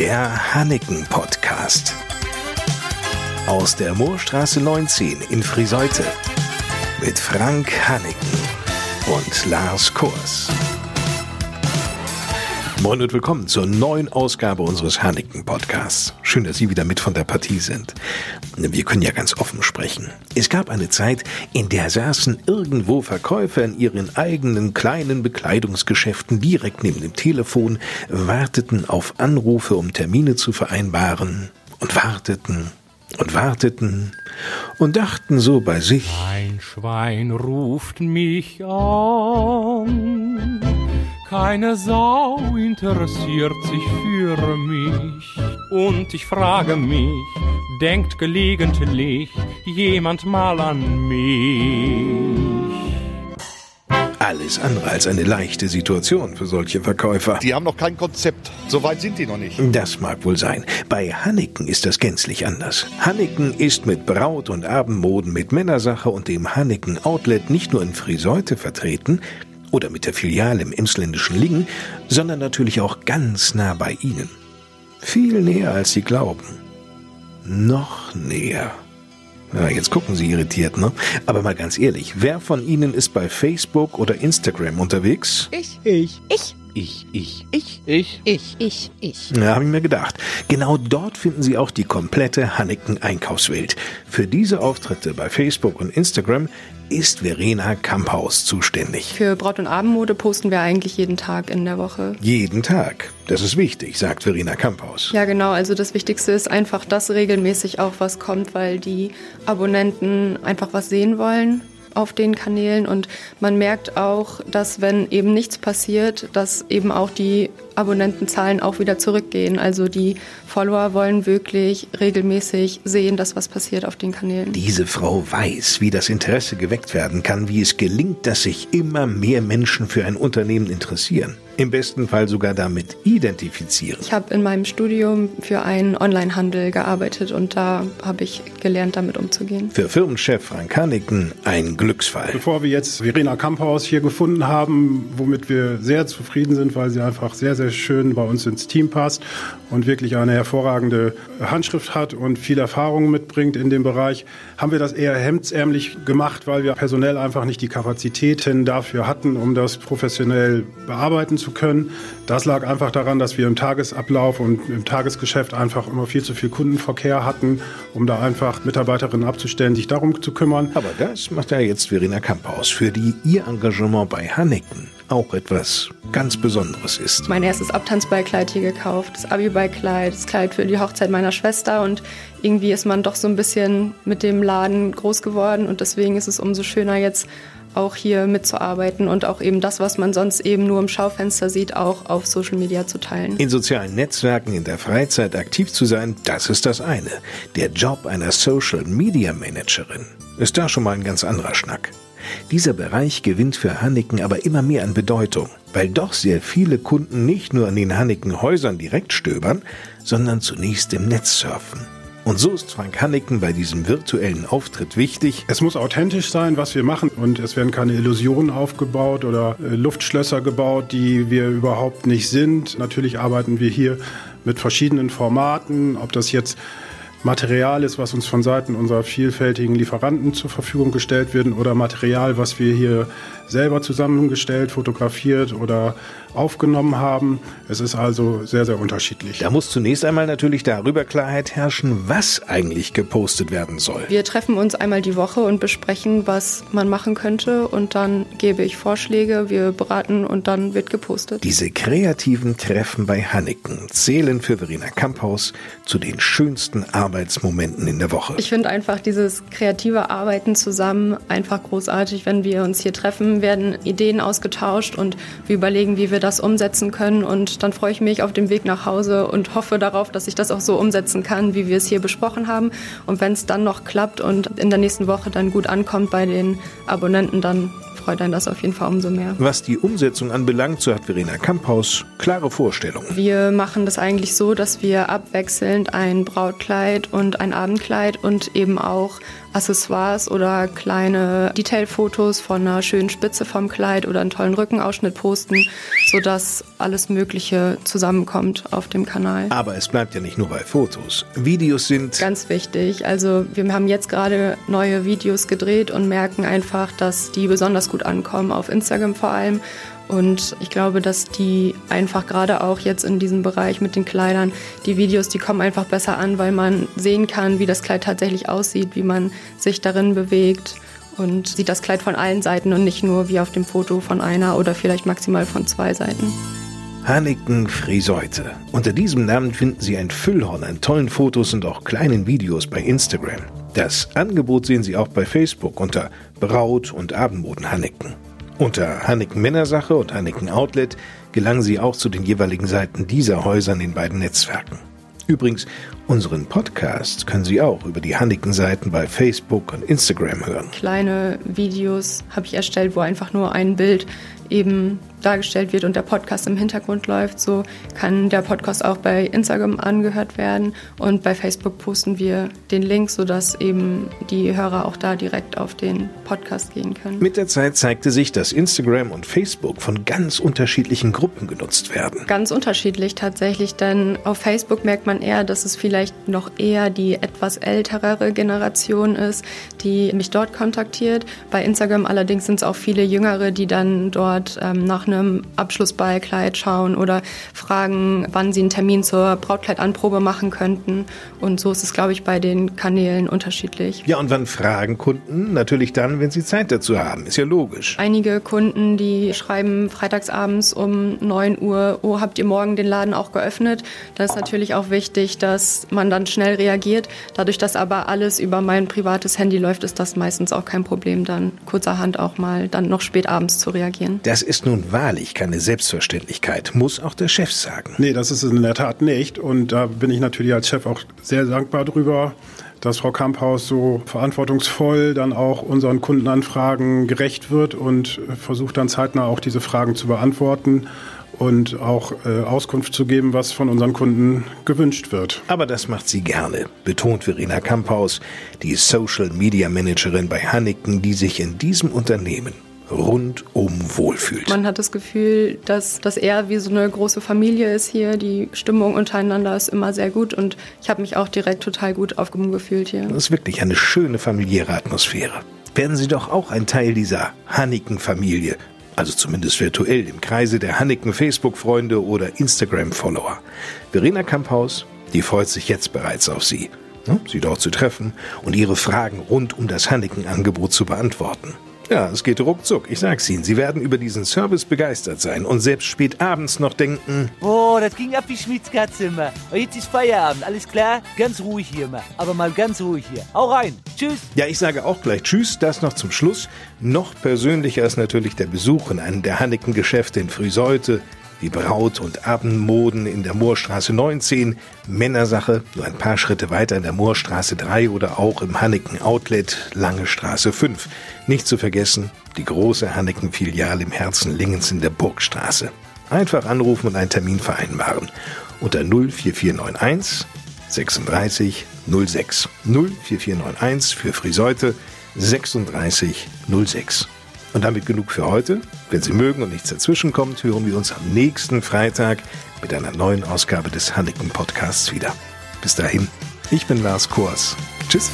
Der Hanneken Podcast. Aus der Moorstraße 19 in Friseute. Mit Frank Hanneken und Lars Kors. Moin und willkommen zur neuen Ausgabe unseres Hanneken Podcasts. Schön, dass Sie wieder mit von der Partie sind. Wir können ja ganz offen sprechen. Es gab eine Zeit, in der saßen irgendwo Verkäufer in ihren eigenen kleinen Bekleidungsgeschäften direkt neben dem Telefon, warteten auf Anrufe, um Termine zu vereinbaren und warteten und warteten und dachten so bei sich. Ein Schwein ruft mich an keine Sau interessiert sich für mich. Und ich frage mich, denkt gelegentlich jemand mal an mich? Alles andere als eine leichte Situation für solche Verkäufer. Die haben noch kein Konzept. So weit sind die noch nicht. Das mag wohl sein. Bei Hanneken ist das gänzlich anders. Hanneken ist mit Braut- und Abendmoden, mit Männersache und dem Hanneken Outlet nicht nur in Friseute vertreten, oder mit der Filiale im emsländischen Lingen, sondern natürlich auch ganz nah bei Ihnen. Viel näher als Sie glauben. Noch näher. Ja, jetzt gucken Sie irritiert, ne? Aber mal ganz ehrlich, wer von Ihnen ist bei Facebook oder Instagram unterwegs? Ich. Ich. Ich. Ich. Ich. Ich. Ich. Ich. Ich. Ich. Ja, habe ich mir gedacht. Genau dort finden Sie auch die komplette Hanneken Einkaufswelt. Für diese Auftritte bei Facebook und Instagram ist Verena Kamphaus zuständig. Für Braut- und Abendmode posten wir eigentlich jeden Tag in der Woche. Jeden Tag. Das ist wichtig, sagt Verena Kamphaus. Ja, genau. Also das Wichtigste ist einfach, dass regelmäßig auch was kommt, weil die Abonnenten einfach was sehen wollen auf den Kanälen. Und man merkt auch, dass wenn eben nichts passiert, dass eben auch die Abonnentenzahlen auch wieder zurückgehen. Also die Follower wollen wirklich regelmäßig sehen, dass was passiert auf den Kanälen. Diese Frau weiß, wie das Interesse geweckt werden kann, wie es gelingt, dass sich immer mehr Menschen für ein Unternehmen interessieren. Im besten Fall sogar damit identifizieren. Ich habe in meinem Studium für einen Onlinehandel gearbeitet und da habe ich gelernt, damit umzugehen. Für Firmenchef Frank Hanniken ein Glücksfall. Bevor wir jetzt Verena Kamphaus hier gefunden haben, womit wir sehr zufrieden sind, weil sie einfach sehr, sehr schön bei uns ins Team passt und wirklich eine hervorragende Handschrift hat und viel Erfahrung mitbringt in dem Bereich, haben wir das eher hemdsärmlich gemacht, weil wir personell einfach nicht die Kapazitäten dafür hatten, um das professionell bearbeiten zu können. Das lag einfach daran, dass wir im Tagesablauf und im Tagesgeschäft einfach immer viel zu viel Kundenverkehr hatten, um da einfach Mitarbeiterinnen abzustellen, sich darum zu kümmern. Aber das macht ja jetzt Verena Kamphaus, für die ihr Engagement bei Hanneken auch etwas ganz Besonderes ist. Mein erstes Abtanzballkleid hier gekauft, das Abiballkleid, das Kleid für die Hochzeit meiner Schwester und irgendwie ist man doch so ein bisschen mit dem Laden groß geworden und deswegen ist es umso schöner jetzt auch hier mitzuarbeiten und auch eben das, was man sonst eben nur im Schaufenster sieht, auch auf Social Media zu teilen. In sozialen Netzwerken in der Freizeit aktiv zu sein, das ist das eine. Der Job einer Social Media Managerin ist da schon mal ein ganz anderer Schnack. Dieser Bereich gewinnt für Hanneken aber immer mehr an Bedeutung, weil doch sehr viele Kunden nicht nur an den Hanneken Häusern direkt stöbern, sondern zunächst im Netz surfen. Und so ist Frank Hanneken bei diesem virtuellen Auftritt wichtig. Es muss authentisch sein, was wir machen und es werden keine Illusionen aufgebaut oder äh, Luftschlösser gebaut, die wir überhaupt nicht sind. Natürlich arbeiten wir hier mit verschiedenen Formaten, ob das jetzt Material ist, was uns von Seiten unserer vielfältigen Lieferanten zur Verfügung gestellt wird oder Material, was wir hier selber zusammengestellt, fotografiert oder aufgenommen haben. Es ist also sehr, sehr unterschiedlich. Da muss zunächst einmal natürlich darüber Klarheit herrschen, was eigentlich gepostet werden soll. Wir treffen uns einmal die Woche und besprechen, was man machen könnte und dann gebe ich Vorschläge, wir beraten und dann wird gepostet. Diese kreativen Treffen bei Hanneken zählen für Verena Kamphaus zu den schönsten Arbeitsmomenten in der Woche. Ich finde einfach dieses kreative Arbeiten zusammen einfach großartig, wenn wir uns hier treffen, werden Ideen ausgetauscht und wir überlegen, wie wir das umsetzen können. Und dann freue ich mich auf dem Weg nach Hause und hoffe darauf, dass ich das auch so umsetzen kann, wie wir es hier besprochen haben. Und wenn es dann noch klappt und in der nächsten Woche dann gut ankommt bei den Abonnenten, dann freut einen das auf jeden Fall umso mehr. Was die Umsetzung anbelangt, so hat Verena Kamphaus klare Vorstellungen. Wir machen das eigentlich so, dass wir abwechselnd ein Brautkleid und ein Abendkleid und eben auch Accessoires oder kleine Detailfotos von einer schönen Spitze vom Kleid oder einen tollen Rückenausschnitt posten, sodass alles Mögliche zusammenkommt auf dem Kanal. Aber es bleibt ja nicht nur bei Fotos. Videos sind ganz wichtig. Also wir haben jetzt gerade neue Videos gedreht und merken einfach, dass die besonders gut ankommen, auf Instagram vor allem. Und ich glaube, dass die einfach gerade auch jetzt in diesem Bereich mit den Kleidern, die Videos, die kommen einfach besser an, weil man sehen kann, wie das Kleid tatsächlich aussieht, wie man sich darin bewegt und sieht das Kleid von allen Seiten und nicht nur wie auf dem Foto von einer oder vielleicht maximal von zwei Seiten. Hanneken Friseute. Unter diesem Namen finden Sie ein Füllhorn an tollen Fotos und auch kleinen Videos bei Instagram. Das Angebot sehen Sie auch bei Facebook unter Braut- und Abendmoden Hanneken. Unter Hanneken Männersache und Hanneken Outlet gelangen Sie auch zu den jeweiligen Seiten dieser Häuser in den beiden Netzwerken. Übrigens, unseren Podcast können Sie auch über die Hanneken-Seiten bei Facebook und Instagram hören. Kleine Videos habe ich erstellt, wo einfach nur ein Bild eben dargestellt wird und der Podcast im Hintergrund läuft, so kann der Podcast auch bei Instagram angehört werden und bei Facebook posten wir den Link, sodass eben die Hörer auch da direkt auf den Podcast gehen können. Mit der Zeit zeigte sich, dass Instagram und Facebook von ganz unterschiedlichen Gruppen genutzt werden. Ganz unterschiedlich tatsächlich, denn auf Facebook merkt man eher, dass es vielleicht noch eher die etwas älterere Generation ist, die mich dort kontaktiert. Bei Instagram allerdings sind es auch viele Jüngere, die dann dort ähm, nach einem Abschlussballkleid schauen oder fragen, wann sie einen Termin zur Brautkleidanprobe machen könnten. Und so ist es, glaube ich, bei den Kanälen unterschiedlich. Ja, und wann fragen Kunden? Natürlich dann, wenn sie Zeit dazu haben. Ist ja logisch. Einige Kunden, die schreiben freitagsabends um 9 Uhr, oh, habt ihr morgen den Laden auch geöffnet? Da ist natürlich auch wichtig, dass man dann schnell reagiert. Dadurch, dass aber alles über mein privates Handy läuft, ist das meistens auch kein Problem, dann kurzerhand auch mal dann noch spät abends zu reagieren. Das ist nun wahr wahrlich keine Selbstverständlichkeit, muss auch der Chef sagen. Nee, das ist es in der Tat nicht. Und da bin ich natürlich als Chef auch sehr dankbar drüber, dass Frau Kamphaus so verantwortungsvoll dann auch unseren Kundenanfragen gerecht wird und versucht dann zeitnah auch diese Fragen zu beantworten und auch äh, Auskunft zu geben, was von unseren Kunden gewünscht wird. Aber das macht sie gerne, betont Verena Kamphaus, die Social Media Managerin bei Hanneken, die sich in diesem Unternehmen rundum wohlfühlt. Man hat das Gefühl, dass das eher wie so eine große Familie ist hier. Die Stimmung untereinander ist immer sehr gut und ich habe mich auch direkt total gut aufgehoben gefühlt hier. Das ist wirklich eine schöne familiäre Atmosphäre. Werden Sie doch auch ein Teil dieser Hanniken-Familie, also zumindest virtuell im Kreise der Hanniken Facebook-Freunde oder Instagram-Follower. Verena Kamphaus, die freut sich jetzt bereits auf Sie. Sie dort zu treffen und Ihre Fragen rund um das Hanniken-Angebot zu beantworten. Ja, es geht ruckzuck. Ich sag's Ihnen. Sie werden über diesen Service begeistert sein und selbst spät abends noch denken. Boah, das ging ab wie Schmitzkatze immer. Und jetzt ist Feierabend. Alles klar? Ganz ruhig hier mal. Aber mal ganz ruhig hier. Hau rein. Tschüss. Ja, ich sage auch gleich Tschüss. Das noch zum Schluss. Noch persönlicher ist natürlich der Besuch in einem der Hanneken-Geschäfte in Frühseute wie Braut- und Abendmoden in der Moorstraße 19, Männersache nur ein paar Schritte weiter in der Moorstraße 3 oder auch im Hanneken Outlet Lange Straße 5. Nicht zu vergessen die große Hanneken Filiale im Herzen Lingens in der Burgstraße. Einfach anrufen und einen Termin vereinbaren unter 04491 36 06 04491 für Friseute 36 06. Und damit genug für heute. Wenn Sie mögen und nichts dazwischen kommt, hören wir uns am nächsten Freitag mit einer neuen Ausgabe des Hanneken Podcasts wieder. Bis dahin, ich bin Lars Kors. Tschüss.